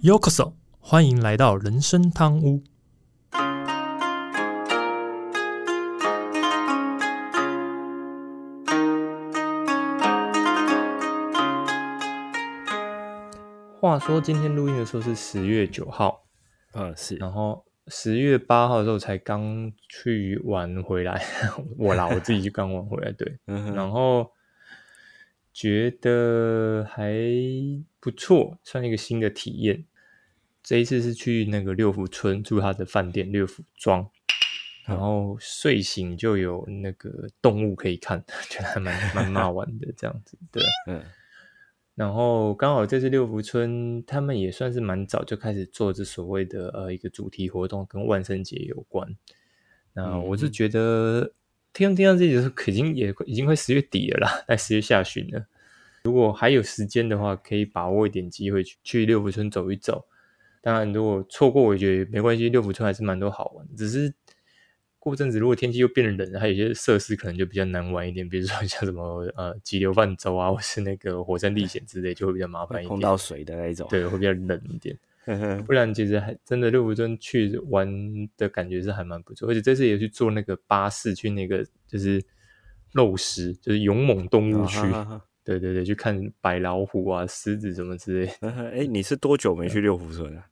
Yokoso，欢迎来到人生汤屋。话说今天录音的时候是十月九号，嗯，是，然后十月八号的时候才刚去玩回来，我啦，我自己就刚玩回来，对，嗯，然后觉得还不错，算一个新的体验。这一次是去那个六福村住他的饭店六福庄，然后睡醒就有那个动物可以看，觉得还蛮蛮蛮 好玩的这样子，对。嗯然后刚好这次六福村他们也算是蛮早就开始做这所谓的呃一个主题活动，跟万圣节有关。那我是嗯觉得听听到这里的时候，已经也已经快十月底了啦，在十月下旬了。如果还有时间的话，可以把握一点机会去去六福村走一走。当然，如果错过，我觉得没关系，六福村还是蛮多好玩的。只是过阵子如果天气又变冷了，还有一些设施可能就比较难玩一点，比如说 像什么呃急流泛舟啊，或是那个火山历险之类，就会比较麻烦一点。碰到水的那一种，对，会比较冷一点。不然其实还真的六福村去玩的感觉是还蛮不错，而且这次也去坐那个巴士去那个就是肉食，就是勇猛动物区。啊哈哈对对对，去看白老虎啊、狮子什么之类哎，你是多久没去六福村啊？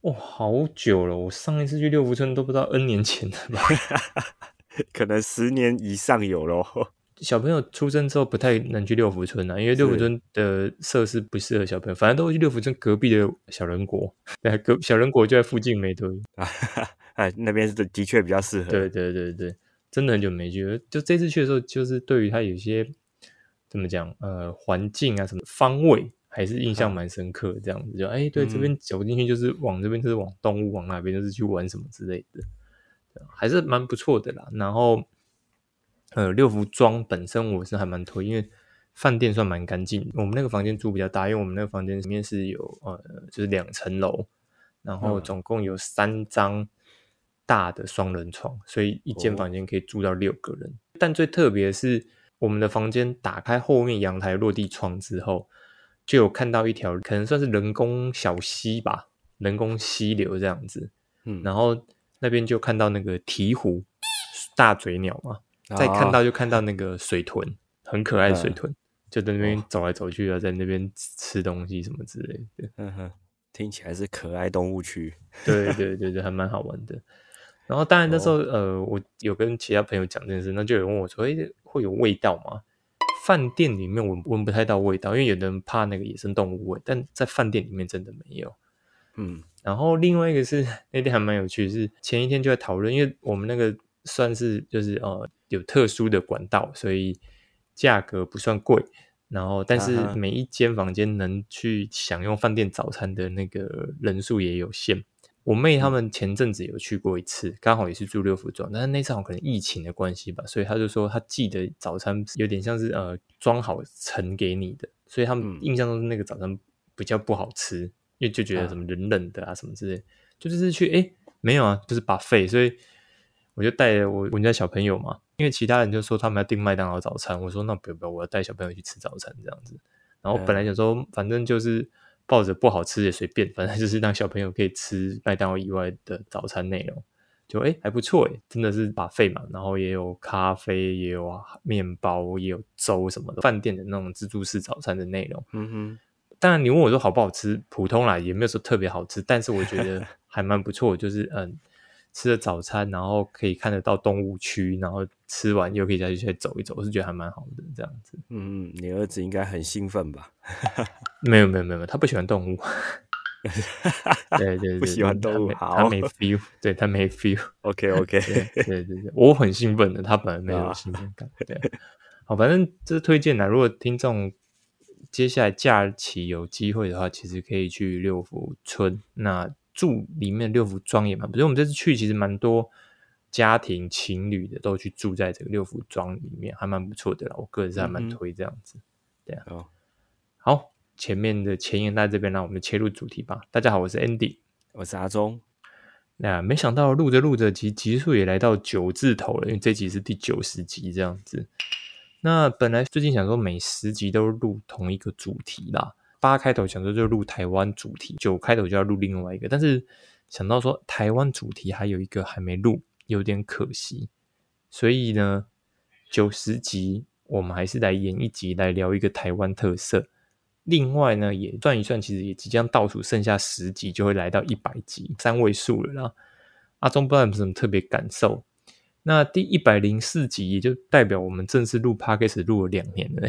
哦、好久了！我上一次去六福村都不知道 N 年前了吧？可能十年以上有咯。小朋友出生之后不太能去六福村啊，因为六福村的设施不适合小朋友，反正都会去六福村隔壁的小人国。对，隔小人国就在附近没多远。哎，那边是的的确比较适合。对对对对，真的很久没去了。就这次去的时候，就是对于它有些怎么讲，呃，环境啊什么方位，还是印象蛮深刻的。这样子就哎，对，这边走进去就是往这边就是往动物，往那边就是去玩什么之类的，还是蛮不错的啦。然后，呃，六福庄本身我是还蛮推，因为饭店算蛮干净。我们那个房间住比较大，因为我们那个房间里面是有呃，就是两层楼，然后嗯总共有三张大的双人床，所以一间哦房间可以住到六个人。但最特别的是，我们的房间打开后面阳台落地窗之后，就有看到一条可能算是人工小溪吧，人工溪流这样子。嗯，然后那边就看到那个鹈鹕、大嘴鸟嘛，哦再看到就看到那个水豚，很可爱的水嗯豚，就在那边哦走来走去啊，在那边吃东西什么之类的。嗯哼，听起来是可爱动物区。对对对对，还蛮好玩的。然后当然那时候、哦呃，我有跟其他朋友讲这件事，那就有人问我说：“诶，会有味道吗？”饭店里面闻闻不太到味道，因为有的人怕那个野生动物味，但在饭店里面真的没有。嗯然后另外一个是那天还蛮有趣，是前一天就在讨论，因为我们那个算是就是呃有特殊的管道，所以价格不算贵。然后但是每一间房间能去享用饭店早餐的那个人数也有限。我妹他们前阵子有去过一次，刚好也是住六福庄，但是那次好像可能疫情的关系吧，所以他就说他记得早餐有点像是呃装好盛给你的，所以他们嗯。印象中是那个早餐比较不好吃，因为就觉得啊什么冷冷的啊什么之类，就就是去诶没有啊，就是把费，所以我就带着我我们家小朋友嘛，因为其他人就说他们要订麦当劳早餐，我说那不要不要，我要带小朋友去吃早餐这样子。然后本来想说，反正就是抱着不好吃也随便，反正就是让小朋友可以吃麦当劳以外的早餐内容，就哎还不错哎，真的是把费嘛，然后也有咖啡，也有面包，也有粥什么的，饭店的那种自助式早餐的内容。嗯哼，当然，你问我说好不好吃，普通啦，也没有说特别好吃，但是我觉得 还蛮不错，就是嗯，吃了早餐，然后可以看得到动物区，然后吃完又可以再去走一走，我是觉得还蛮好的这样子。嗯，你儿子应该很兴奋吧？没有没有没有，他不喜欢动物。对对对，不喜欢动物他没 feel，对他没 feel。OK OK，对对对对，我很兴奋的，他本来没有啊兴奋感。对，好，反正这是推荐啦。如果听众接下来假期有机会的话，其实可以去六福村，那住里面六福庄也蛮不错。我们这次去其实蛮多家庭情侣的都去住在这个六福庄里面，还蛮不错的啦。我个人是还蛮推这样子。哦，好，前面的前言在这边，让我们切入主题吧。大家好，我是 Andy。我是阿忠。那没想到录着录着，集集数也来到九字头了，因为这集是第九十集这样子。那本来最近想说每十集都录同一个主题啦，八开头想说就录台湾主题，九开头就要录另外一个，但是想到说台湾主题还有一个还没录，有点可惜，所以呢，九十集我们还是来演一集来聊一个台湾特色。另外呢，也算一算，其实也即将倒数剩下十集就会来到一百集，三位数了啦。阿忠不知道有什么特别感受。那第一百零四集也就代表我们正式录 podcast 录了两年了。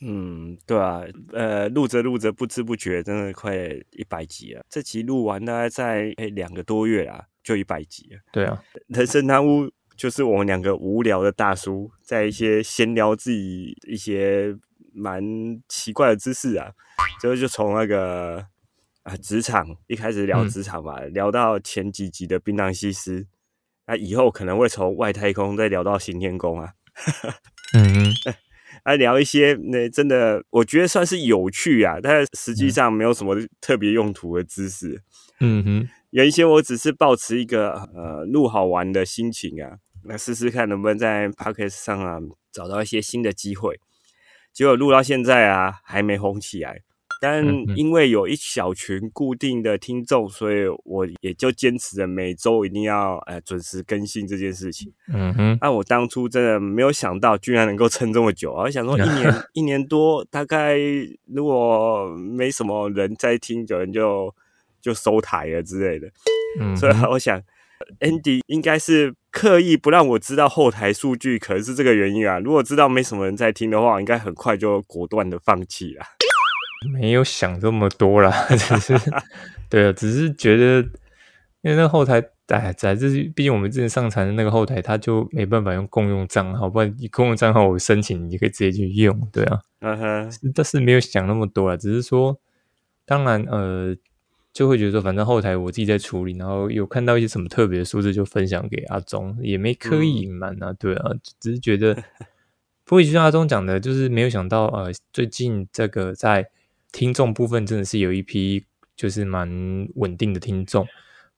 嗯，对啊，呃，录着录着不知不觉真的快一百集了。这集录完大概在诶两个多月啦，就一百集了。对啊，人生贪污就是我们两个无聊的大叔在一些闲聊自己一些蛮奇怪的知识啊，之后就从那个啊职场一开始聊职场吧，聊到前几集的槟榔西施。那以后可能会从外太空再聊到行天宫啊，嗯，来聊一些那真的我觉得算是有趣啊，但实际上没有什么特别用途的知识。嗯哼，有一些我只是保持一个呃录好玩的心情啊，来试试看能不能在 p o c k e t 上啊找到一些新的机会。结果录到现在啊，还没红起来。但因为有一小群固定的听众，所以我也就坚持着每周一定要呃准时更新这件事情。嗯哼，那我当初真的没有想到，居然能够撑这么久。我想说，一年一年多，大概如果没什么人在听，有人就就收台了之类的。嗯，所以我想，Andy 应该是刻意不让我知道后台数据，可能是这个原因啊。如果知道没什么人在听的话，应该很快就果断的放弃了。没有想这么多啦，只是对啊，只是觉得，因为那后台，哎，在这是毕竟我们之前上传的那个后台，它就没办法用共用账号，不然你共用账号我申请，你可以直接去用，对啊，嗯哼，但是没有想那么多啊，只是说，当然，呃，就会觉得说，反正后台我自己在处理，然后有看到一些什么特别的数字，就分享给阿忠，也没刻意隐瞒啊，对啊，只是觉得，不过就像阿忠讲的，就是没有想到，呃，最近这个在。听众部分真的是有一批就是蛮稳定的听众，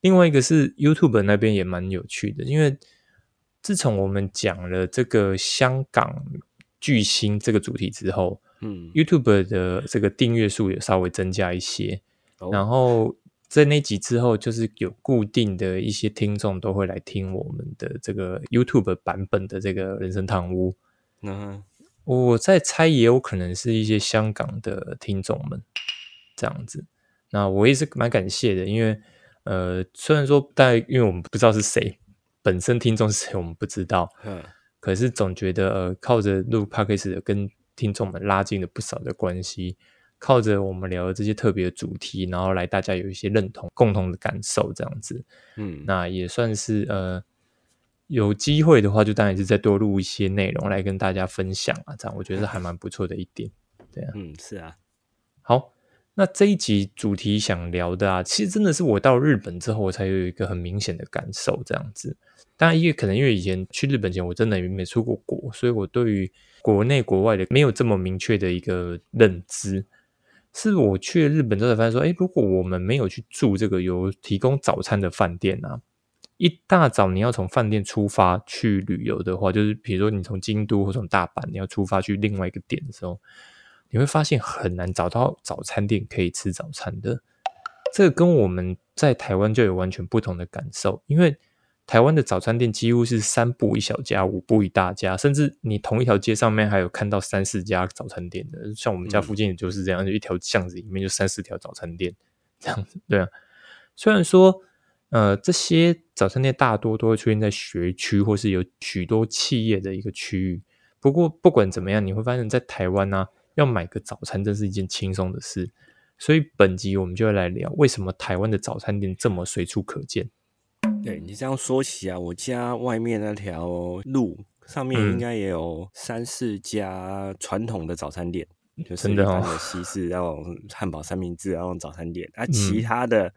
另外一个是 YouTube 那边也蛮有趣的，因为自从我们讲了这个香港巨星这个主题之后，嗯，YouTube 的这个订阅数也稍微增加一些，然后在那集之后，就是有固定的一些听众都会来听我们的这个 YouTube 版本的这个人生堂屋，嗯。我在猜，也有可能是一些香港的听众们这样子。那我也是蛮感谢的，因为呃，虽然说，但因为我们不知道是谁，本身听众是谁，我们不知道。嗯。可是总觉得，呃，靠着录 podcast 跟听众们拉近了不少的关系，靠着我们聊的这些特别的主题，然后来大家有一些认同、共同的感受，这样子。嗯。那也算是呃。有机会的话，就当然是再多录一些内容来跟大家分享啊，这样我觉得还蛮不错的一点。对啊，嗯，是啊。好，那这一集主题想聊的啊，其实真的是我到日本之后，我才有一个很明显的感受。这样子，当然因为可能因为以前去日本前，我真的没出过国，所以我对于国内国外的没有这么明确的一个认知。是我去日本之后才发现说，哎，如果我们没有去住这个有提供早餐的饭店啊。一大早你要从饭店出发去旅游的话，就是比如说你从京都或从大阪你要出发去另外一个点的时候，你会发现很难找到早餐店可以吃早餐的。这个跟我们在台湾就有完全不同的感受，因为台湾的早餐店几乎是三步一小家，五步一大家，甚至你同一条街上面还有看到三四家早餐店的。像我们家附近也就是这样，就一条巷子里面就三四条早餐店这样子。对啊，虽然说。呃，这些早餐店大多都会出现在学区或是有许多企业的一个区域。不过不管怎么样，你会发现在台湾呢，要买个早餐真是一件轻松的事。所以本集我们就会来聊，为什么台湾的早餐店这么随处可见。对你这样说起啊，我家外面那条路上面应该也有三四家传统的早餐店，就是一般的西式那种汉堡三明治那种早餐店。啊，其他的。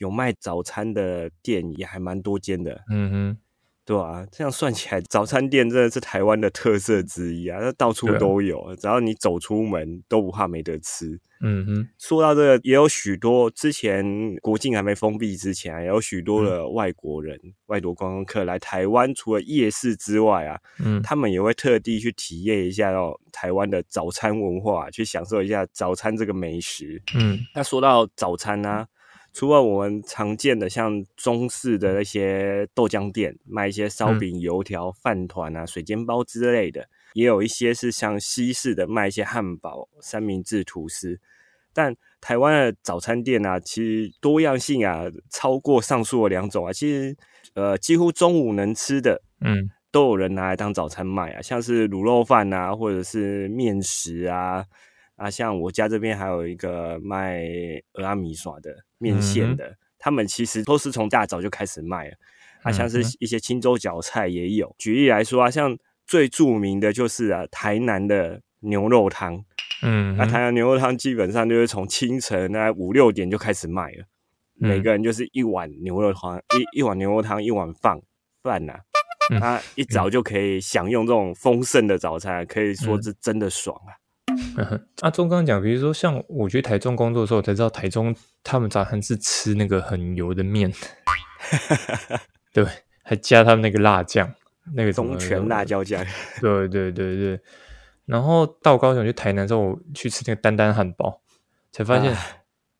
有卖早餐的店也还蛮多间的，嗯哼，对啊，这样算起来，早餐店真的是台湾的特色之一啊，那到处都有，只要你走出门都不怕没得吃。嗯哼，说到这个，也有许多之前国境还没封闭之前，也有许多的外国人、外国观光客来台湾，除了夜市之外啊，嗯他们也会特地去体验一下哦台湾的早餐文化，去享受一下早餐这个美食。嗯那说到早餐呢、除了我们常见的像中式的那些豆浆店卖一些烧饼、油条、饭团啊、水煎包之类的，也有一些是像西式的卖一些汉堡、三明治、吐司。但台湾的早餐店啊，其实多样性啊超过上述的两种啊，其实呃几乎中午能吃的嗯。都有人拿来当早餐卖啊，像是卤肉饭啊，或者是面食啊，啊，像我家这边还有一个卖俄阿米耍的面线的，他们其实都是从大早就开始卖了啊，像是一些青州饺菜也有。举例来说啊，像最著名的就是啊台南的牛肉汤，嗯。那台南牛肉汤基本上就是从清晨大概五六点就开始卖了，嗯。每个人就是一碗牛肉汤，一一碗牛肉汤，一碗饭饭呐、嗯。他一早就可以享用这种丰盛的早餐，可以说是真的爽啊！阿忠刚刚讲，比如说像我去台中工作的时候，我才知道台中他们早餐是吃那个很油的面，对，还加他们那个辣酱，那个东泉辣，椒酱，对对对对。然后到高雄去台南之后，我去吃那个丹丹汉堡，才发现，啊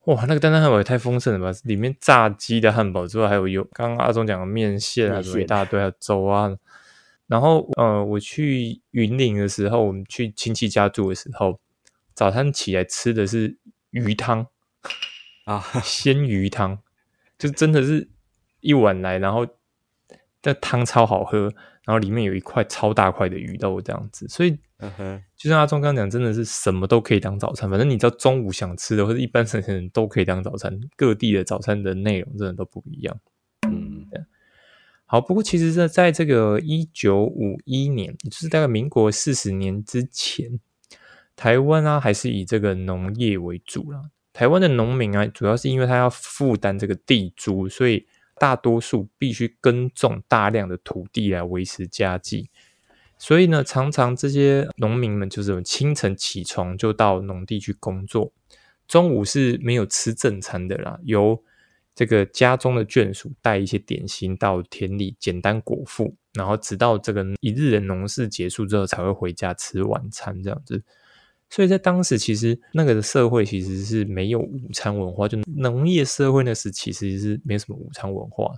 哇，那个丹丹汉堡也太丰盛了吧！里面炸鸡的汉堡之外，还有油，刚刚阿忠讲的面线啊，什么一大堆，还有粥啊。然后呃，我去云林的时候，我们去亲戚家住的时候，早餐起来吃的是鱼汤，啊，鲜鱼汤，就真的是一碗来，然后这汤超好喝，然后里面有一块超大块的鱼肉这样子，所以嗯哼，就像阿忠刚刚讲，真的是什么都可以当早餐，反正你知道中午想吃的或者一般成 人都可以当早餐，各地的早餐的内容真的都不一样。好，不过其实，呢在这个一九五一年，也就是大概民国四十年之前，台湾啊还是以这个农业为主啦。台湾的农民啊，主要是因为他要负担这个地租，所以大多数必须耕种大量的土地来维持家计。所以呢，常常这些农民们就是清晨起床就到农地去工作，中午是没有吃正餐的啦，由这个家中的眷属带一些点心到田里简单果腹，然后直到这个一日的农事结束之后才会回家吃晚餐这样子。所以在当时，其实那个社会其实是没有午餐文化，就农业社会那时其实是没什么午餐文化，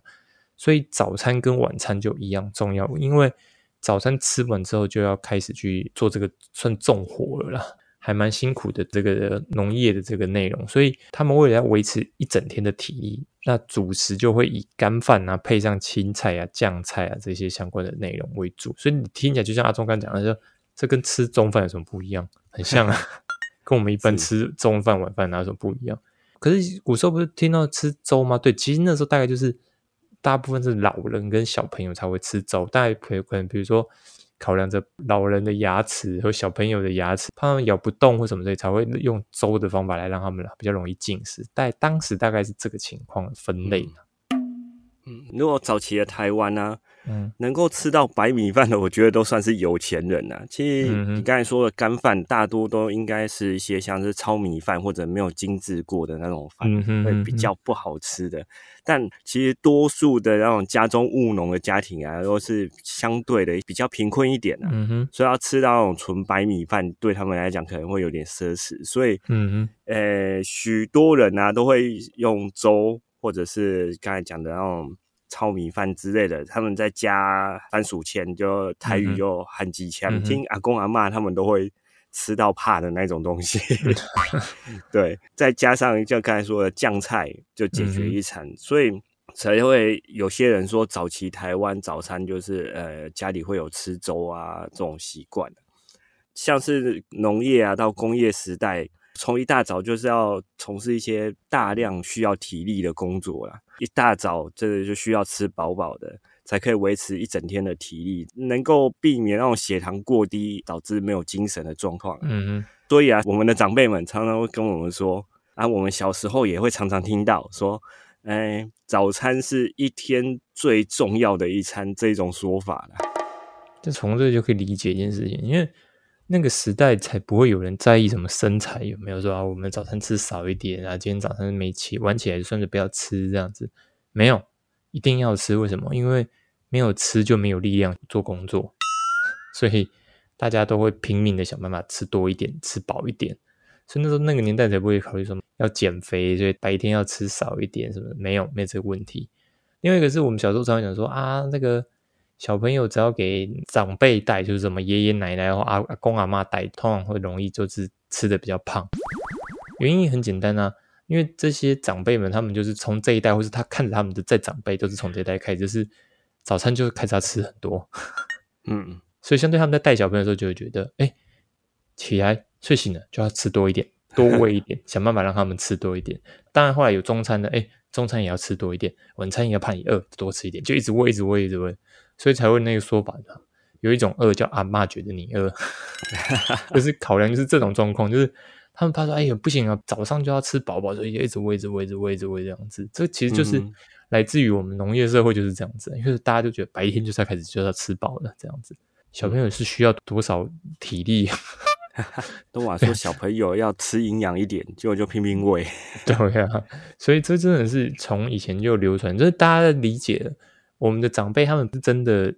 所以早餐跟晚餐就一样重要，因为早餐吃完之后就要开始去做这个算重活了啦。还蛮辛苦的这个农业的这个内容，所以他们为了要维持一整天的体力，那主食就会以干饭啊，配上青菜啊、酱菜啊这些相关的内容为主。所以你听起来就像阿忠刚讲的，说这跟吃中饭有什么不一样？很像啊，跟我们一般吃中饭、晚饭哪有什么不一样？可是古时候不是听到吃粥吗？对，其实那时候大概就是大部分是老人跟小朋友才会吃粥，大概可可能比如说。考量着老人的牙齿和小朋友的牙齿，怕他们咬不动或什么所以，才会用粥的方法来让他们比较容易进食。但当时大概是这个情况分类。嗯，如果早期的台湾呢、嗯。能够吃到白米饭的，我觉得都算是有钱人呐、其实你刚才说的干饭，大多都应该是一些像是糙米饭或者没有精致过的那种饭，会比较不好吃的。但其实多数的那种家中务农的家庭啊，都是相对的比较贫困一点啊。嗯哼。所以要吃到那种纯白米饭，对他们来讲可能会有点奢侈，所以嗯哼。呃，许多人啊都会用粥，或者是刚才讲的那种糙米饭之类的，他们在加番薯签，就台语就韩鸡枪。嗯听阿公阿妈他们都会吃到怕的那种东西。对，再加上像刚才说的酱菜，就解决一餐，所以。才会有些人说，早期台湾早餐就是呃家里会有吃粥啊这种习惯，像是农业啊到工业时代，从一大早就是要从事一些大量需要体力的工作啦，一大早这个就需要吃饱饱的，才可以维持一整天的体力，能够避免那种血糖过低导致没有精神的状况。嗯哼所以啊，我们的长辈们常常会跟我们说啊，我们小时候也会常常听到说，哎，早餐是一天最重要的一餐这种说法了。就从这就可以理解一件事情，因为那个时代才不会有人在意什么身材有没有说啊，我们早餐吃少一点啊，今天早餐没起，晚起来就算是不要吃这样子，没有，一定要吃。为什么？因为没有吃就没有力量做工作，所以大家都会拼命的想办法吃多一点，吃饱一点。所以那时候那个年代才不会考虑什么要减肥，所以白天要吃少一点什么，没有，没有这个问题。另外一个是我们小时候常常讲说啊，那个。小朋友只要给长辈带，就是什么爷爷奶奶或阿阿公阿妈带，通常会容易就是吃的比较胖。原因很简单啊，因为这些长辈们他们就是从这一代，或是他看着他们的在长辈，都是从这一代开始，就是早餐就开始要吃很多。嗯，所以相对他们在带小朋友的时候，就会觉得，哎，起来睡醒了就要吃多一点，多喂一点，想办法让他们吃多一点。当然后来有中餐的，哎，中餐也要吃多一点，晚餐也要怕你饿，多吃一点，就一直喂，一直喂，一直喂。所以才会那个说法的，有一种饿叫阿妈觉得你饿，就是考量就是这种状况，就是他们怕说，哎呀不行啊，早上就要吃饱饱，所以一直喂，一直喂，一直喂，一直喂这样子。这其实就是来自于我们农业社会就是这样子，因为大家就觉得白天就是要开始就要吃饱了这样子。小朋友是需要多少体力？都话说小朋友要吃营养一点，结果就拼命喂。对啊，所以这真的是从以前就流传，就是大家理解了。我们的长辈他们是真的，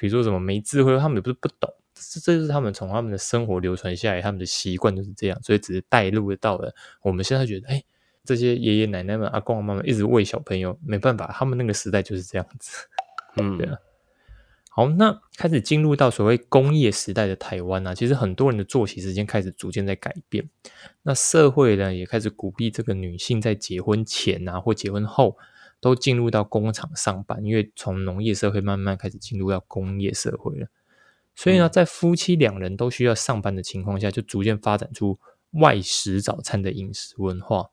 比如说什么没智慧，他们也不是不懂，这这是他们从他们的生活流传下来，他们的习惯就是这样，所以只是带入到了我们现在觉得，哎，这些爷爷奶奶们、阿公阿妈们一直喂小朋友，没办法，他们那个时代就是这样子。嗯，对啊。好，那开始进入到所谓工业时代的台湾呢，其实很多人的作息时间开始逐渐在改变，那社会呢也开始鼓励这个女性在结婚前啊或结婚后。都进入到工厂上班，因为从农业社会慢慢开始进入到工业社会了，所以呢，在夫妻两人都需要上班的情况下，就逐渐发展出外食早餐的饮食文化。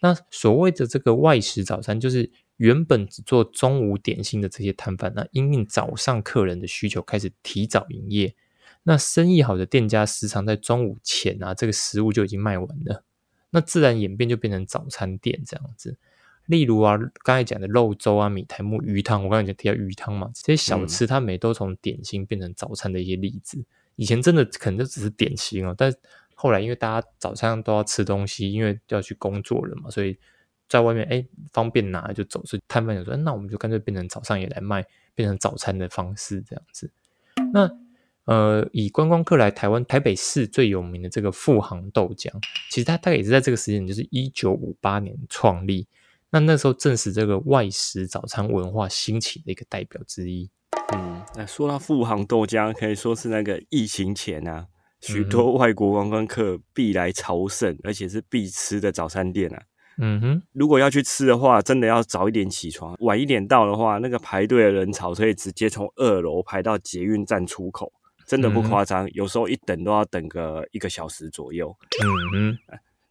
那所谓的这个外食早餐，就是原本只做中午点心的这些摊贩，那因应早上客人的需求，开始提早营业。那生意好的店家，时常在中午前啊，这个食物就已经卖完了，那自然演变就变成早餐店这样子。例如啊，刚才讲的肉粥啊、米苔木鱼汤，我刚才讲提到鱼汤嘛，这些小吃它每都从点心变成早餐的一些例子。以前真的可能就只是点心哦，但后来因为大家早餐都要吃东西，因为要去工作了嘛，所以在外面哎方便拿就走，所以摊贩就说，那我们就干脆变成早上也来卖，变成早餐的方式这样子。那呃，以观光客来台湾台北市最有名的这个富航豆浆，其实它大概也是在这个时间，就是一九五八年创立。那那时候正是这个外食早餐文化兴起的一个代表之一。嗯，那说到富航豆浆，可以说是那个疫情前啊，许多外国观光客必来朝圣，而且是必吃的早餐店啊。嗯哼，如果要去吃的话，真的要早一点起床，晚一点到的话，那个排队的人潮可以直接从二楼排到捷运站出口，真的不夸张，有时候一等都要等个一个小时左右。嗯哼。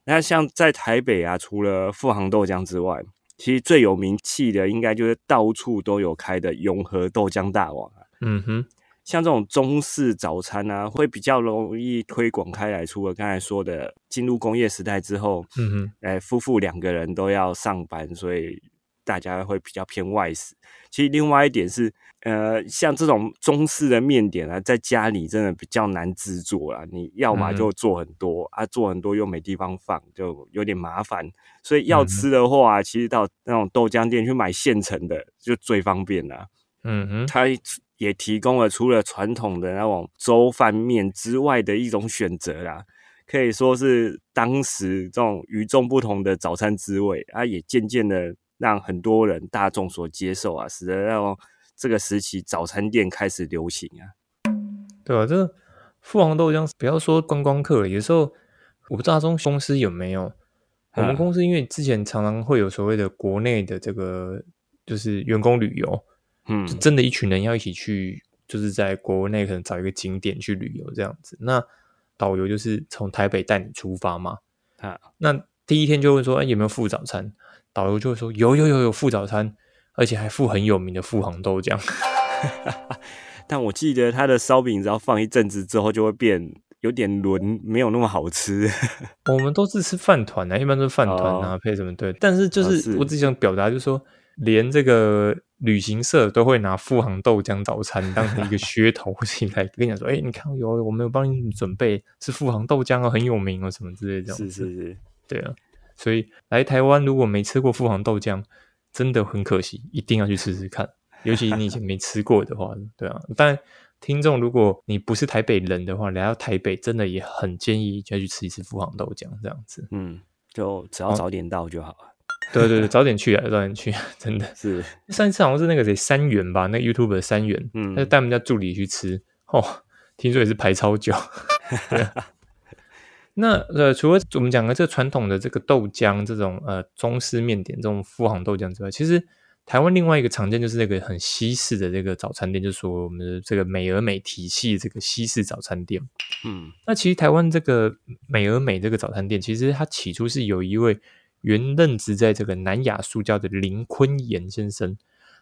那像在台北啊，除了富航豆浆之外，其实最有名气的应该就是到处都有开的永和豆浆大王啊。嗯哼，像这种中式早餐啊，会比较容易推广开来。除了刚才说的进入工业时代之后，嗯哼，哎，夫妇两个人都要上班，所以。大家会比较偏外食，其实另外一点是，呃，像这种中式的面点啊，在家里真的比较难制作啦。你要么就做很多啊，做很多又没地方放，就有点麻烦。所以要吃的话，其实到那种豆浆店去买现成的就最方便了。嗯哼，它也提供了除了传统的那种粥饭面之外的一种选择啦，可以说是当时这种与众不同的早餐滋味啊，也渐渐的。让很多人大众所接受啊，使得让这个时期早餐店开始流行啊。对啊，这个富航豆浆，不要说观光客了，有时候我不知道中公司有没有。我们公司因为之前常常会有所谓的国内的这个就是员工旅游，嗯，真的，一群人要一起去，就是在国内可能找一个景点去旅游这样子。那导游就是从台北带你出发嘛，啊，那第一天就会说，哎，有没有附早餐？导游就会说有有有有附早餐，而且还附很有名的富航豆浆。但我记得他的烧饼只要放一阵子之后就会变有点轮，没有那么好吃。我们都是吃饭团啊，一般都是饭团啊，配什么对？但是就是是我只想表达，就是说，连这个旅行社都会拿富航豆浆早餐当成一个噱头，或者来跟你讲说，哎、你看有我们有帮你准备是富航豆浆哦，很有名哦，什么之类的这样是。是是，对啊，所以来台湾如果没吃过富航豆浆，真的很可惜，一定要去试试看。尤其你以前没吃过的话，对啊。但听众，如果你不是台北人的话，来到台北真的也很建议要去吃一次富航豆浆这样子。嗯，就只要早点到就好了。对对对，早点去啊，早点去，真的。是，上一次好像是那个谁三元吧，那个 YouTube 的三元，嗯他就带我们家助理去吃，哦，听说也是排超久。那呃，除了我们讲的这个传统的这个豆浆这种呃中式面点这种富航豆浆之外，其实台湾另外一个常见就是那个很西式的这个早餐店，就是说我们的这个美而美体系这个西式早餐店。嗯那其实台湾这个美而美这个早餐店，其实它起初是有一位原任职在这个南亚塑胶的林坤炎先生，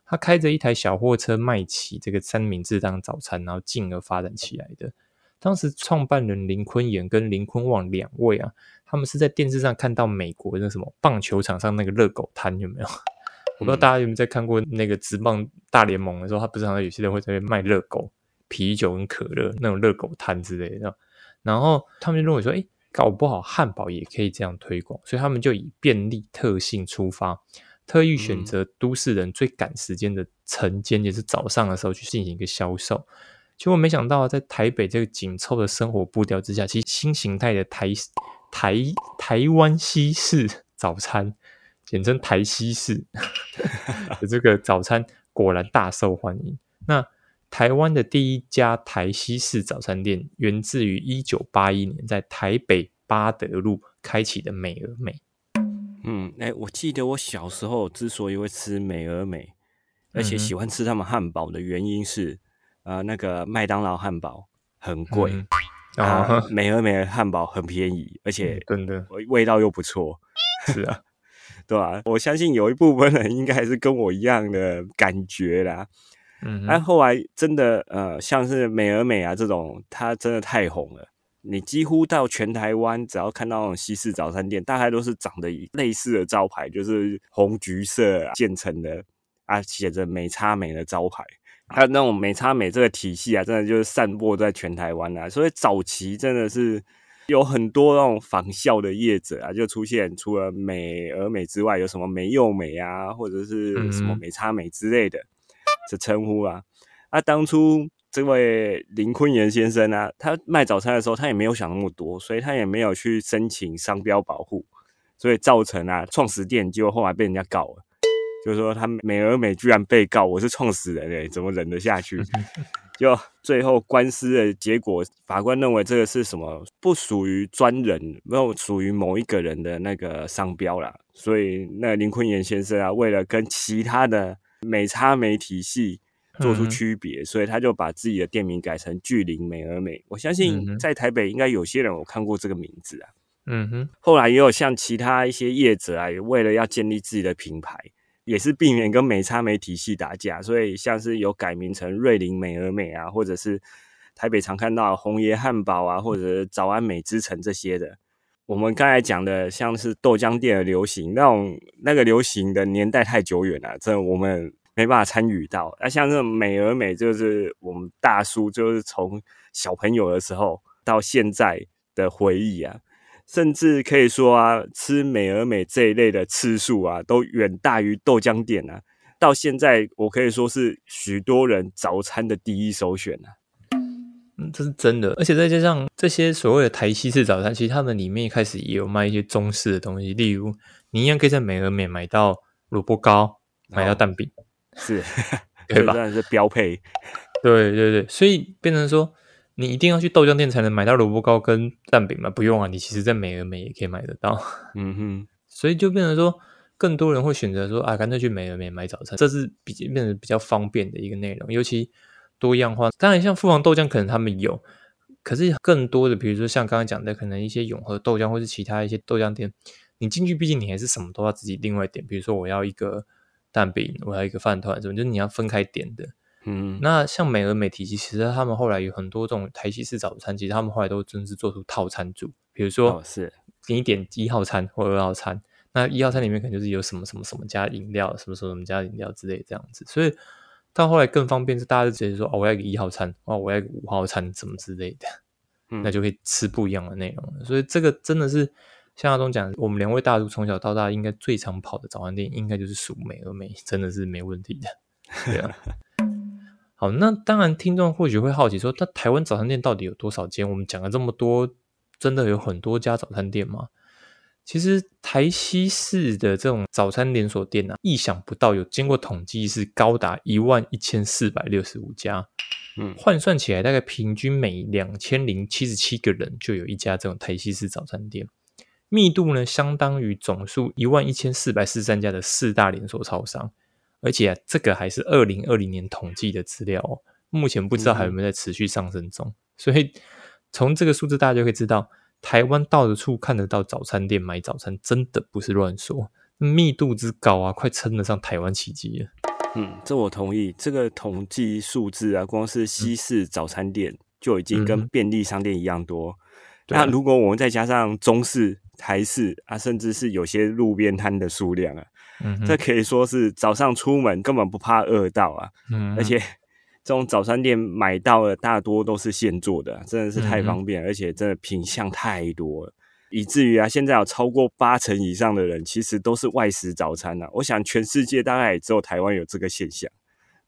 他开着一台小货车卖起这个三明治当早餐，然后进而发展起来的。当时创办人林坤炎跟林坤旺两位啊，他们是在电视上看到美国那什么棒球场上那个热狗摊有没有？我不知道大家有没有在看过那个职棒大联盟的时候，他不是常常有些人会在那边卖热狗、啤酒跟可乐那种热狗摊之类的。然后他们就认为说，哎，搞不好汉堡也可以这样推广，所以他们就以便利特性出发，特意选择都市人最赶时间的晨间，也是早上的时候去进行一个销售。结果没想到，在台北这个紧凑的生活步调之下，其实新形态的台台台湾西式早餐，简称台西式 的这个早餐，果然大受欢迎。那台湾的第一家台西式早餐店，源自于一九八一年在台北八德路开启的美而美。嗯，哎、我记得我小时候之所以会吃美而美，而且喜欢吃他们汉堡的原因是，呃，那个麦当劳汉堡很贵，嗯啊啊，，美而美的汉堡很便宜，而且真的味味道又不错，是啊，对吧、我相信有一部分人应该还是跟我一样的感觉啦。嗯，但后来真的呃，像是美而美啊这种，它真的太红了。你几乎到全台湾，只要看到那种西式早餐店，大概都是长得以类似的招牌，就是红橘色、啊、建成的啊，写着美差美的招牌。还有那种美差美这个体系啊，真的就是散播在全台湾啊。所以早期真的是有很多那种仿效的业者啊，就出现除了美而美之外，有什么美又美啊，或者是什么嗯美差美之类的。这称呼啊。啊，当初这位林坤炎先生啊，他卖早餐的时候，他也没有想那么多，所以他也没有去申请商标保护，所以造成啊，创始店就后来被人家告了，就是说他美而美居然被告，我是创始人诶、怎么忍得下去？就最后官司的结果，法官认为这个是什么不属于专人，没有属于某一个人的那个商标啦，所以那林坤炎先生啊，为了跟其他的美差美体系做出区别，所以他就把自己的店名改成巨灵美而美。我相嗯信在台北应该有些人我看过这个名字啊。嗯哼，后来也有像其他一些业者啊，也为了要建立自己的品牌，也是避免跟美差美体系打架，所以像是有改名成瑞林美而美啊，或者是台北常看到红爷汉堡啊，或者是早安美之城这些的。我们刚才讲的像是豆浆店的流行，那种那个流行的年代太久远了，真的我们没办法参与到。那、像这种美而美，就是我们大叔就是从小朋友的时候到现在的回忆啊。甚至可以说啊，吃美而美这一类的次数啊，都远大于豆浆店啊。到现在，我可以说是许多人早餐的第一首选啊。嗯，这是真的，而且再加上这些所谓的台西式早餐，其实他们里面一开始也有卖一些中式的东西，例如你一样可以在美而美买到萝卜糕，买到蛋饼，是，对吧这真的是标配。对对对，所以变成说你一定要去豆浆店才能买到萝卜糕跟蛋饼吗？不用啊，你其实在美而美也可以买得到，嗯哼，所以就变成说更多人会选择说啊，干脆去美而美买早餐，这是比变得比较方便的一个内容，尤其多样化。当然，像富航豆浆可能他们有，可是更多的，比如说像刚刚讲的，可能一些永和豆浆或是其他一些豆浆店，你进去，毕竟你还是什么都要自己另外点，比如说我要一个蛋饼，我要一个饭团什么，就是你要分开点的。嗯，那像美而美体系，其实他们后来有很多这种台西式早餐，其实他们后来都真是做出套餐组，比如说哦是，给你点一号餐或二号餐，那一号餐里面可能就是有什么什么什么加饮料，什么什么什么加饮料之类这样子，所以到后来更方便是大家就直接说哦，我要一个一号餐，哦，我要一个五号餐，什么之类的，嗯那就可以吃不一样的内容了。所以这个真的是像阿东讲，我们两位大叔从小到大应该最常跑的早餐店，应该就是数美而美，真的是没问题的。对啊。好，那当然，听众或许会好奇说，那台湾早餐店到底有多少间？我们讲了这么多，真的有很多家早餐店吗？其实台西市的这种早餐连锁店啊，意想不到有经过统计是高达一万一千四百六十五家，嗯换算起来大概平均每两千零七十七个人就有一家这种台西式早餐店，密度呢相当于总数一万一千四百四十三家的四大连锁超商，而且、啊、这个还是二零二零年统计的资料哦，目前不知道还有没有在持续上升中，所以从这个数字大家就可以知道，台湾到的处看得到早餐店买早餐，真的不是乱说，密度之高啊，快称得上台湾奇迹了。嗯，这我同意。这个统计数字啊，光是西式早餐店就已经跟嗯便利商店一样多。那如果我们再加上中式、台式啊，甚至是有些路边摊的数量啊，嗯，这可以说是早上出门根本不怕饿到啊。嗯而且 这种早餐店买到的大多都是现做的啊，真的是太方便，而且真的品相太多了。以至于啊，现在有超过八成以上的人其实都是外食早餐啊。我想全世界大概也只有台湾有这个现象，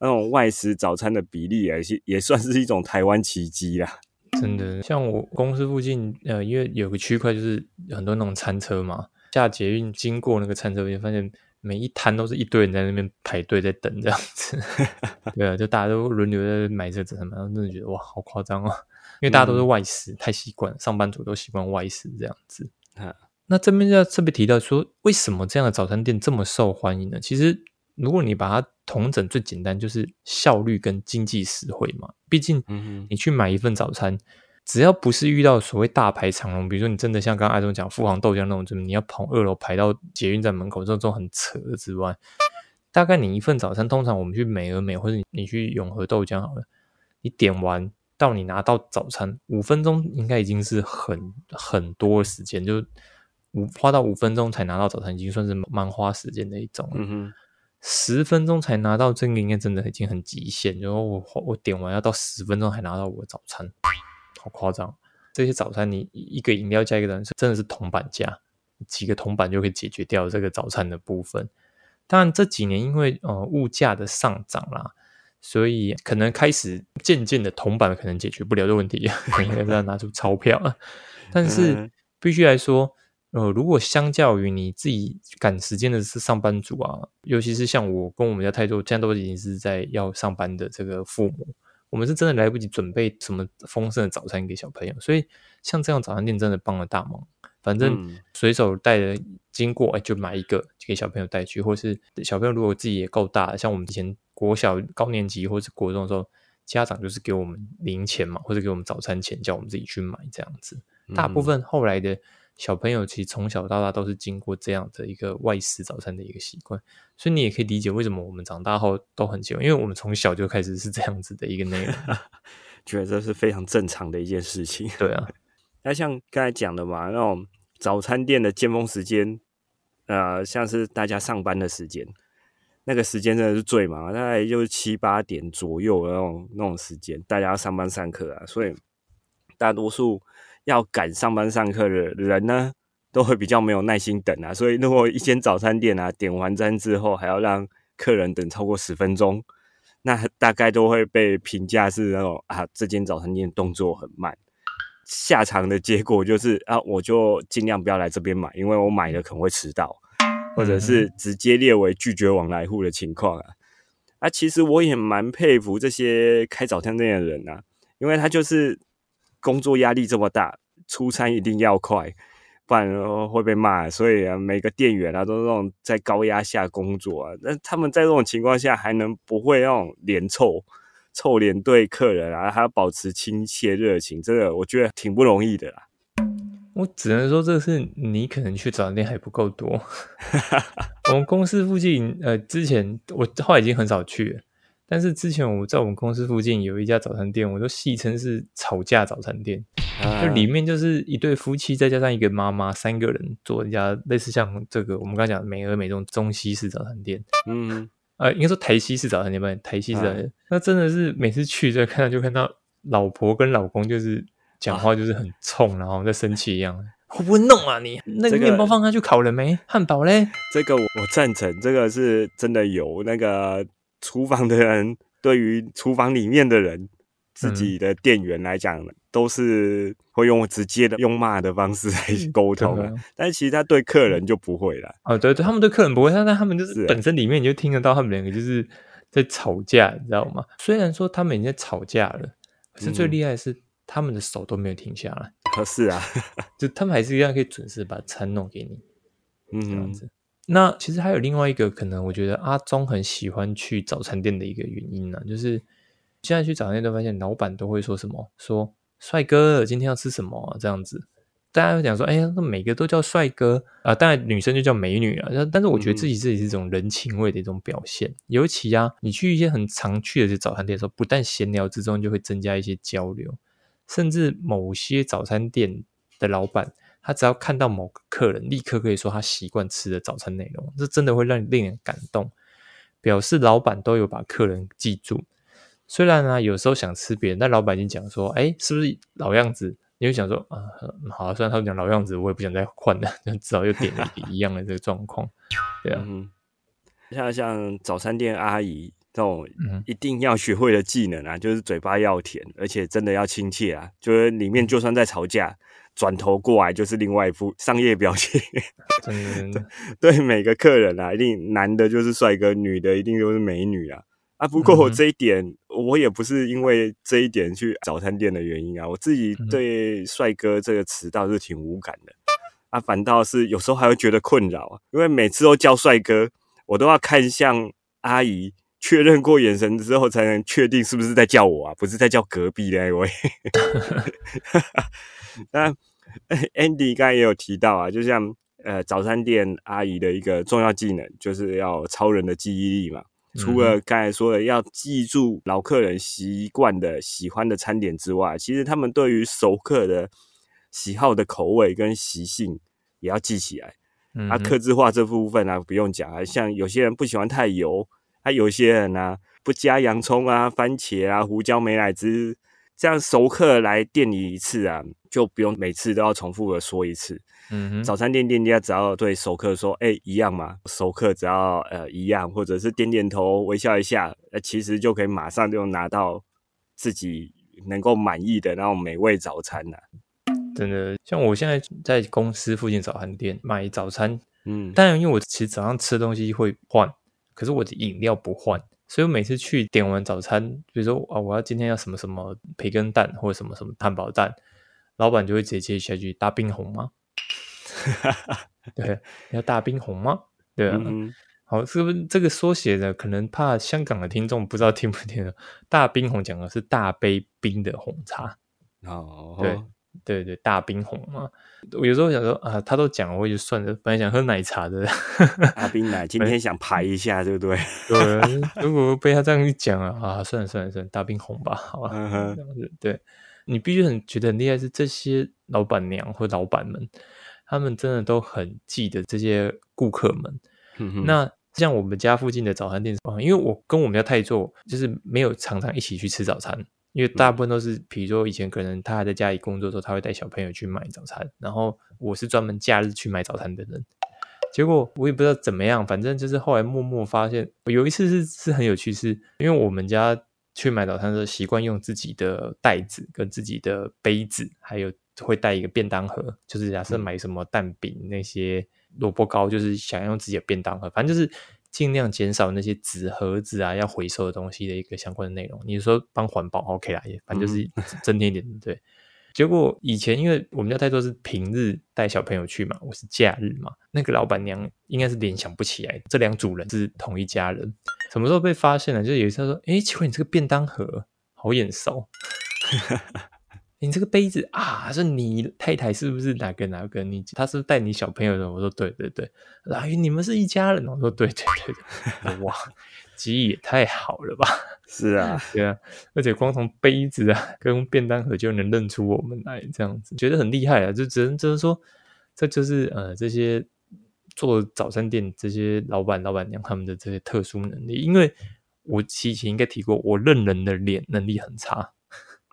那种外食早餐的比例也是也算是一种台湾奇迹啦。真的，像我公司附近，呃，因为有个区块就是很多那种餐车嘛，下捷运经过那个餐车边，发现每一摊都是一堆人在那边排队在等这样子。对啊，就大家都轮流在买这个早餐，然后真的觉得哇，好夸张哦，因为大家都是外食，太习惯，上班族都习惯外食这样子。啊那这边要特别提到说，为什么这样的早餐店这么受欢迎呢？其实，如果你把它统整，最简单就是效率跟经济实惠嘛。毕竟，嗯你去买一份早餐，只要不是遇到所谓大排长龙，比如说你真的像刚刚艾总讲富航豆浆那种，就是你要跑二楼排到捷运站门口这种很扯的之外，大概你一份早餐，通常我们去美而美或者你你去永和豆浆好了，你点完到你拿到早餐五分钟，应该已经是很很多的时间，就五花到五分钟才拿到早餐，已经算是蛮花时间的一种了。嗯哼，十分钟才拿到，这个应该真的已经很极限。然后我我点完要到十分钟才拿到我的早餐，好夸张！这些早餐你一个饮料加一个人真的是铜板价，几个铜板就可以解决掉这个早餐的部分。当然这几年因为呃物价的上涨啦，所以可能开始渐渐的铜板可能解决不了的问题，要拿出钞票了。但是嗯必须来说，呃，如果相较于你自己赶时间的是上班族啊，尤其是像我跟我们家太多，现在都已经是在要上班的这个父母，我们是真的来不及准备什么丰盛的早餐给小朋友，所以像这样早餐店真的帮了大忙。反正嗯随手带着经过，哎，就买一个给小朋友带去，或是小朋友如果自己也够大，像我们以前国小高年级或是国中的时候，家长就是给我们零钱嘛，或者给我们早餐钱，叫我们自己去买这样子。大部分后来的小朋友其实从小到大都是经过这样的一个外食早餐的一个习惯，所以你也可以理解为什么我们长大后都很喜欢，因为我们从小就开始是这样子的一个内容。觉得这是非常正常的一件事情。对啊，那像刚才讲的嘛，那种早餐店的尖峰时间，呃，像是大家上班的时间，那个时间真的是最忙，大概就是七八点左右的那种那种时间，大家要上班上课啊，所以大多数要赶上班上课的人呢，都会比较没有耐心等啊，所以如果一间早餐店啊点完餐之后还要让客人等超过十分钟，那大概都会被评价是那种啊，这间早餐店动作很慢。下场的结果就是啊，我就尽量不要来这边买，因为我买了可能会迟到，或者是直接列为拒绝往来户的情况啊。啊，其实我也蛮佩服这些开早餐店的人啊，因为他就是工作压力这么大，出餐一定要快，不然呃会被骂。所以啊，每个店员啊都是那种在高压下工作啊，那他们在这种情况下还能不会那种脸臭？臭脸对客人啊，还要保持亲切热情，这个我觉得挺不容易的啦。我只能说，这是你可能去早餐店还不够多。我们公司附近，呃，之前我后来已经很少去了。但是之前我在我们公司附近有一家早餐店，我都戏称是吵架早餐店，就里面就是一对夫妻，再加上一个妈妈，三个人做一家类似像这个我们刚讲美而美这种中西式早餐店。嗯，呃，应该说台西式早餐店吧，台西式早餐店。那真的是每次去就看到就看到老婆跟老公就是讲话就是很冲，然后在生气一样。会不会弄啊你？那个面包放下去烤了没？汉堡嘞？这个我我赞成，这个是真的有那个。厨房的人对于厨房里面的人，自己的店员来讲，都是会用直接的用骂的方式来 沟通，但是其实他对客人就不会了。哦，对对，他们对客人不会，但但他们就是本身里面你就听得到他们两个就是在吵架，你知道吗？虽然说他们已经在吵架了，可是最厉害的是他们的手都没有停下来。是啊，就他们还是一样可以准时把餐弄给你，嗯，这样子。那其实还有另外一个可能，我觉得阿忠很喜欢去早餐店的一个原因呢，就是现在去早餐店都发现老板都会说什么，说帅哥今天要吃什么这样子，大家会讲说，哎呀，那每个都叫帅哥。啊，当然女生就叫美女啊，但是我觉得自己自己是一种人情味的一种表现，尤其啊，你去一些很常去的这早餐店的时候，不但闲聊之中就会增加一些交流，甚至某些早餐店的老板。他只要看到某个客人，立刻可以说他习惯吃的早餐内容，这真的会让你令人感动，表示老板都有把客人记住。虽然呢，有时候想吃别人，但老板已经讲说，哎，是不是老样子？你会想说，啊，好，虽然他们讲老样子，我也不想再换了，至少又点了一样的这个状况，对啊。像像早餐店阿姨这种一定要学会的技能啊，就是嘴巴要甜，而且真的要亲切啊，就是里面就算在吵架。转头过来就是另外一副商业表情，对每个客人啊，一定男的就是帅哥，女的一定都是美女啊。啊！不过我这一点，我也不是因为这一点去早餐店的原因啊，我自己对帅哥这个词倒是挺无感的。啊，反倒是有时候还会觉得困扰啊，因为每次都叫帅哥，我都要看向阿姨确认过眼神之后，才能确定是不是在叫我啊，不是在叫隔壁的那位。那 Andy 刚才也有提到啊，就像呃早餐店阿姨的一个重要技能，就是要超人的记忆力嘛。除了刚才说的要记住老客人习惯的、喜欢的餐点之外，其实他们对于熟客的喜好的口味跟习性也要记起来。嗯啊，克制化这部分啊，不用讲啊，像有些人不喜欢太油，啊，有些人呢不加洋葱啊、番茄啊、胡椒、美乃滋。这样熟客来店里一次啊，就不用每次都要重复的说一次。嗯哼，早餐店店家只要对熟客说：“哎，一样嘛。”熟客只要呃一样，或者是点点头、微笑一下，呃，其实就可以马上就拿到自己能够满意的那种美味早餐了。真的，像我现在在公司附近早餐店买早餐，嗯，当然因为我其实早上吃的东西会换，可是我的饮料不换。所以我每次去点完早餐，比如说啊，我要今天要什么什么培根蛋或者什么什么汉堡蛋，老板就会直接接下去大冰红吗？对，要大冰红吗？对啊，好，是不是这个缩写的？可能怕香港的听众不知道听不听得大冰红讲的是大杯冰的红茶哦，对。对对，大冰红嘛，我有时候想说啊，他都讲了，我就算了。本来想喝奶茶的，大冰奶，今天想排一下，对不对？对，如果被他这样一讲啊，啊，算了算了算了，大冰红吧，好吧。这样子，对你必须很觉得很厉害，是这些老板娘或老板们，他们真的都很记得这些顾客们。那像我们家附近的早餐店啊，因为我跟我们家太座就是没有常常一起去吃早餐。因为大部分都是，比如说以前可能他还在家里工作的时候，他会带小朋友去买早餐，然后我是专门假日去买早餐的人。结果我也不知道怎么样，反正就是后来默默发现，有一次是是很有趣，是因为我们家去买早餐的时候习惯用自己的袋子跟自己的杯子，还有会带一个便当盒，就是假设买什么蛋饼那些萝卜糕，就是想用自己的便当盒，反正就是。尽量减少那些纸盒子啊，要回收的东西的一个相关的内容。你说帮环保 OK 啦，也反正就是增添一点对。结果以前因为我们家太多是平日带小朋友去嘛，我是假日嘛，那个老板娘应该是联想不起来这两主人是同一家人。什么时候被发现了？就有一次说：“哎，奇怪，你这个便当盒好眼熟。”你这个杯子啊，是你太太是不是哪个哪个？你他是带你小朋友的？我说对对对，啊，你们是一家人。我说对对对对，哇，记忆也太好了吧？是啊，对啊，而且光从杯子啊 跟便当盒就能认出我们来，这样子觉得很厉害啊！就只能只能说，这就是呃这些做早餐店这些老板老板娘他们的这些特殊能力。因为我之前应该提过，我认人的脸能力很差，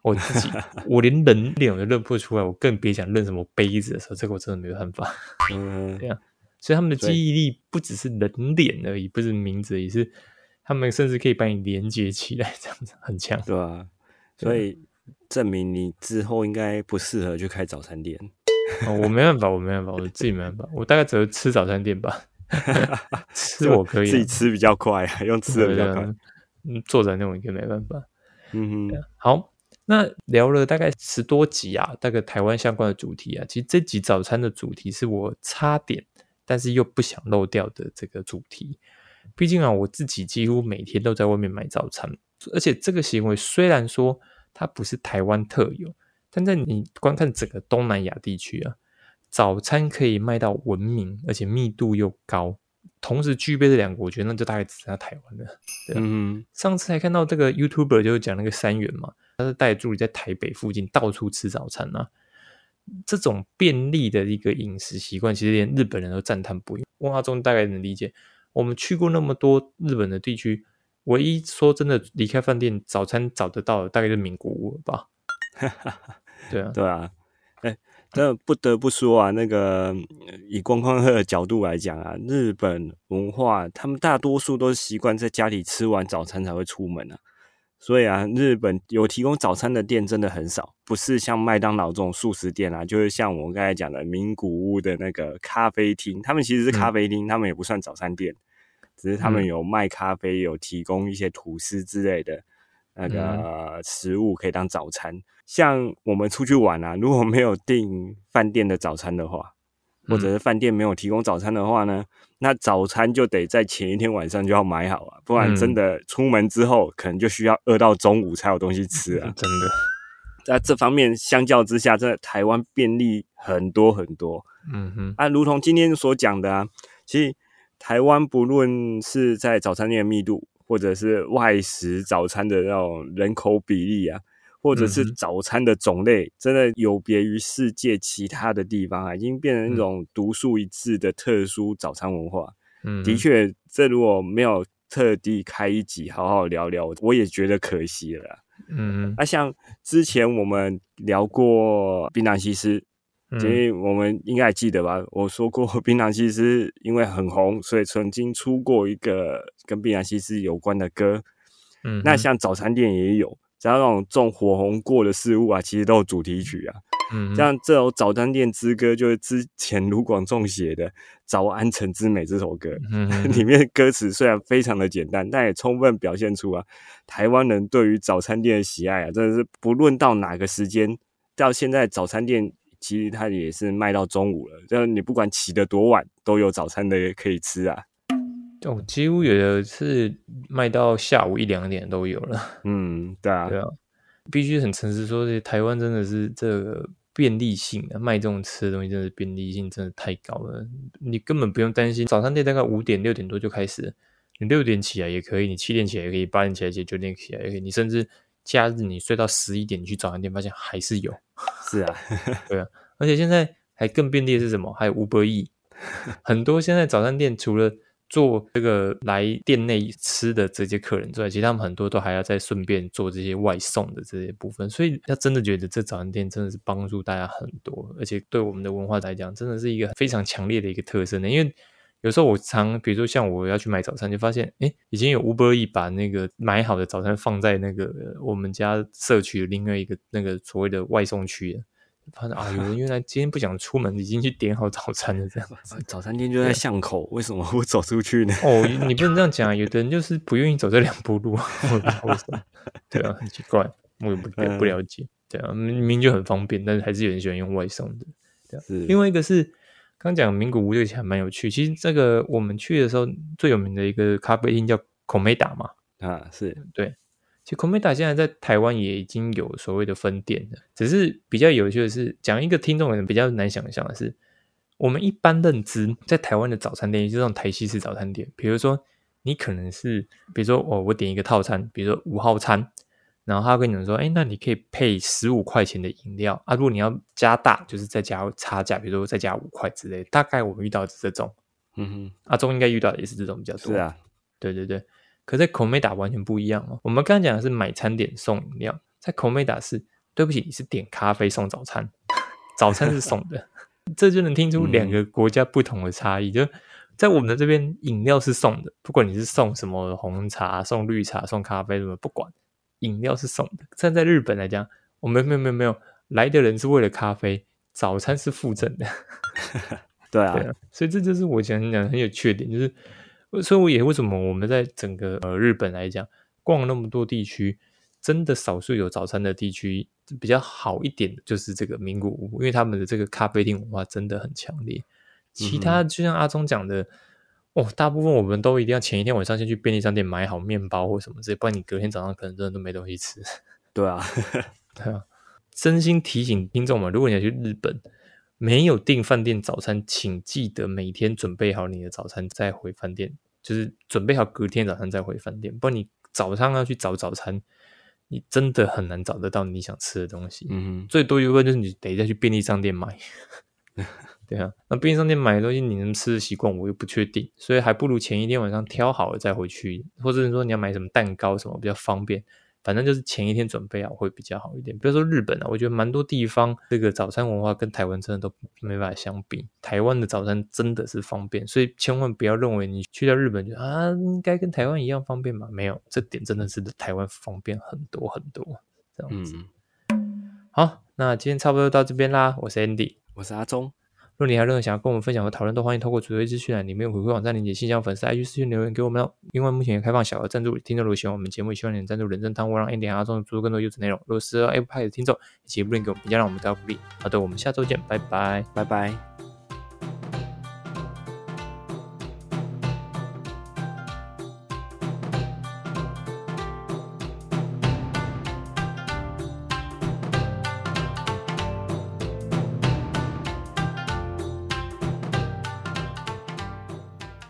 我自己我连人脸我都认不出来，我更别想认什么杯子的时候，这个我真的没有办法。嗯，对啊，所以他们的记忆力不只是人脸而已，不是名字，也是。他们甚至可以把你连接起来，这样子很强，对吧？所以证明你之后应该不适合去开早餐店。哦，我没办法，我没办法，我自己没办法，我大概只会吃早餐店吧。吃我可以自己吃比较快，用吃的比较快。嗯，做在那种应该没办法。嗯哼，好，那聊了大概十多集啊，大概台湾相关的主题啊，其实这集早餐的主题是我差点，但是又不想漏掉的这个主题。毕竟啊，我自己几乎每天都在外面买早餐，而且这个行为虽然说它不是台湾特有，但在你观看整个东南亚地区啊，早餐可以卖到文明，而且密度又高，同时具备这两个，我觉得那就大概只剩下台湾了。嗯，上次还看到这个 YouTuber 就讲那个三元嘛，他是带助理在台北附近到处吃早餐啊，这种便利的一个饮食习惯，其实连日本人都赞叹不已。问阿中大概能理解。我们去过那么多日本的地区，唯一说真的离开饭店早餐找得到的，大概是名古屋了吧？对啊，对啊，哎，那不得不说啊，那个以观光客的角度来讲啊，日本文化，他们大多数都是习惯在家里吃完早餐才会出门啊。所以啊，日本有提供早餐的店真的很少，不是像麦当劳这种素食店啊，就是像我们刚才讲的名古屋的那个咖啡厅，他们其实是咖啡厅，他们也不算早餐店，只是他们有卖咖啡，有提供一些吐司之类的那个食物可以当早餐。像我们出去玩啊，如果没有订饭店的早餐的话。或者是饭店没有提供早餐的话呢，那早餐就得在前一天晚上就要买好啊，不然真的出门之后可能就需要饿到中午才有东西吃啊。真的，在这方面相较之下，在台湾便利很多很多。嗯哼，啊，如同今天所讲的啊，其实台湾不论是在早餐店的密度，或者是外食早餐的那种人口比例啊。或者是早餐的种类，真的有别于世界其他的地方啊，已经变成一种独树一帜的特殊早餐文化。嗯，的确，这如果没有特地开一集好好聊聊，我也觉得可惜了。嗯，啊，像之前我们聊过槟榔西施，因为我们应该还记得吧？我说过 槟榔西施因为很红，所以曾经出过一个跟槟榔西施有关的歌。嗯，那像早餐店也有。像那种种火红过的事物啊，其实都有主题曲啊。嗯，像这首早餐店之歌，就是之前卢广仲写的《早安城之美》这首歌。嗯，里面歌词虽然非常的简单，但也充分表现出啊，台湾人对于早餐店的喜爱啊，真的是不论到哪个时间，到现在早餐店其实它也是卖到中午了。就你不管起得多晚，都有早餐的可以吃啊。哦，几乎有的是卖到下午一两点都有了。嗯，对啊，对啊，必须很诚实说，这台湾真的是这个便利性啊，卖这种吃的东西，真的便利性真的太高了。你根本不用担心，早餐店大概五点六点多就开始，你六点起来也可以，你七点起来也可以，八点起来也可以九点起来也可以，你甚至假日你睡到十一点去早餐店，发现还是有。是啊，对啊，而且现在还更便利的是什么？还有 Uber E，很多现在早餐店除了做这个来店内吃的这些客人之外，其实他们很多都还要再顺便做这些外送的这些部分，所以要真的觉得这早餐店真的是帮助大家很多，而且对我们的文化来讲，真的是一个非常强烈的一个特色呢。因为有时候我常，比如说像我要去买早餐，就发现哎，已经有 Uber E 把那个买好的早餐放在那个我们家社区的另外一个那个所谓的外送区了。发现啊，有人原来今天不想出门，已经去点好早餐了，这样。早餐店就在巷口，为什么会走出去呢？哦，你不能这样讲啊，有的人就是不愿意走这两步路，对啊，很奇怪，我也不不了解。对啊，明明就很方便，但是还是有人喜欢用外送的。对啊，另外一个是刚讲名古屋这个还蛮有趣。其实这个我们去的时候最有名的一个咖啡厅叫孔美达嘛，啊，是对。其实 Komeda 现在在台湾也已经有所谓的分店了，只是比较有趣的是，讲一个听众可能比较难想象的是，我们一般认知在台湾的早餐店，就是那种台西式早餐店，比如说你可能是比如说哦，我点一个套餐，比如说五号餐，然后他跟你们说，哎，那你可以配十五块钱的饮料啊，如果你要加大，就是再加差价，比如说再加五块之类。大概我们遇到是这种，嗯哼，阿忠应该遇到的也是这种比较多。是啊，对对对。可在口美达完全不一样哦。我们刚刚讲的是买餐点送饮料，在口美达是，对不起，你是点咖啡送早餐，早餐是送的，这就能听出两个国家不同的差异。就在我们的这边，饮料是送的，不管你是送什么红茶、送绿茶、送咖啡什么，不管，饮料是送的。站在日本来讲，我们没有没有没有来的人是为了咖啡，早餐是附赠的。对啊，所以这就是我想讲很有缺点，就是。所以我也为什么我们在整个呃日本来讲，逛那么多地区，真的少数有早餐的地区比较好一点的，就是这个名古屋，因为他们的这个咖啡厅文化真的很强烈。其他就像阿忠讲的，哦，大部分我们都一定要前一天晚上先去便利商店买好面包或什么之类，不然你隔天早上可能真的都没东西吃。对啊，对啊，真心提醒听众们，如果你要去日本。没有订饭店早餐，请记得每天准备好你的早餐再回饭店，就是准备好隔天早上再回饭店。不然你早上要去找早餐，你真的很难找得到你想吃的东西。嗯，最多一个就是你得再去便利商店买。对啊，那便利商店买的东西你能吃的习惯，我又不确定，所以还不如前一天晚上挑好了再回去，或者是说你要买什么蛋糕什么比较方便。反正就是前一天准备好会比较好一点。比如说日本啊，我觉得蛮多地方这个早餐文化跟台湾真的都没办法相比。台湾的早餐真的是方便，所以千万不要认为你去到日本就啊应该跟台湾一样方便嘛？没有，这点真的是台湾方便很多很多这样子。好，那今天差不多到这边啦。我是 Andy，我是阿忠。如果你还有任何想要跟我们分享和讨论，都欢迎透过主页资讯栏里面有回馈网站链接、信箱、粉丝 IG 私信留言给我们哦。另外，目前也开放小额赞助，听众如果喜欢我们节目，希望你赞助人生汤，我让 Andy 阿忠做出更多优质内容。如果是 Apple 派的听众，请不吝给我们评价，让我们得到鼓励。好的，我们下周见，拜拜，拜拜。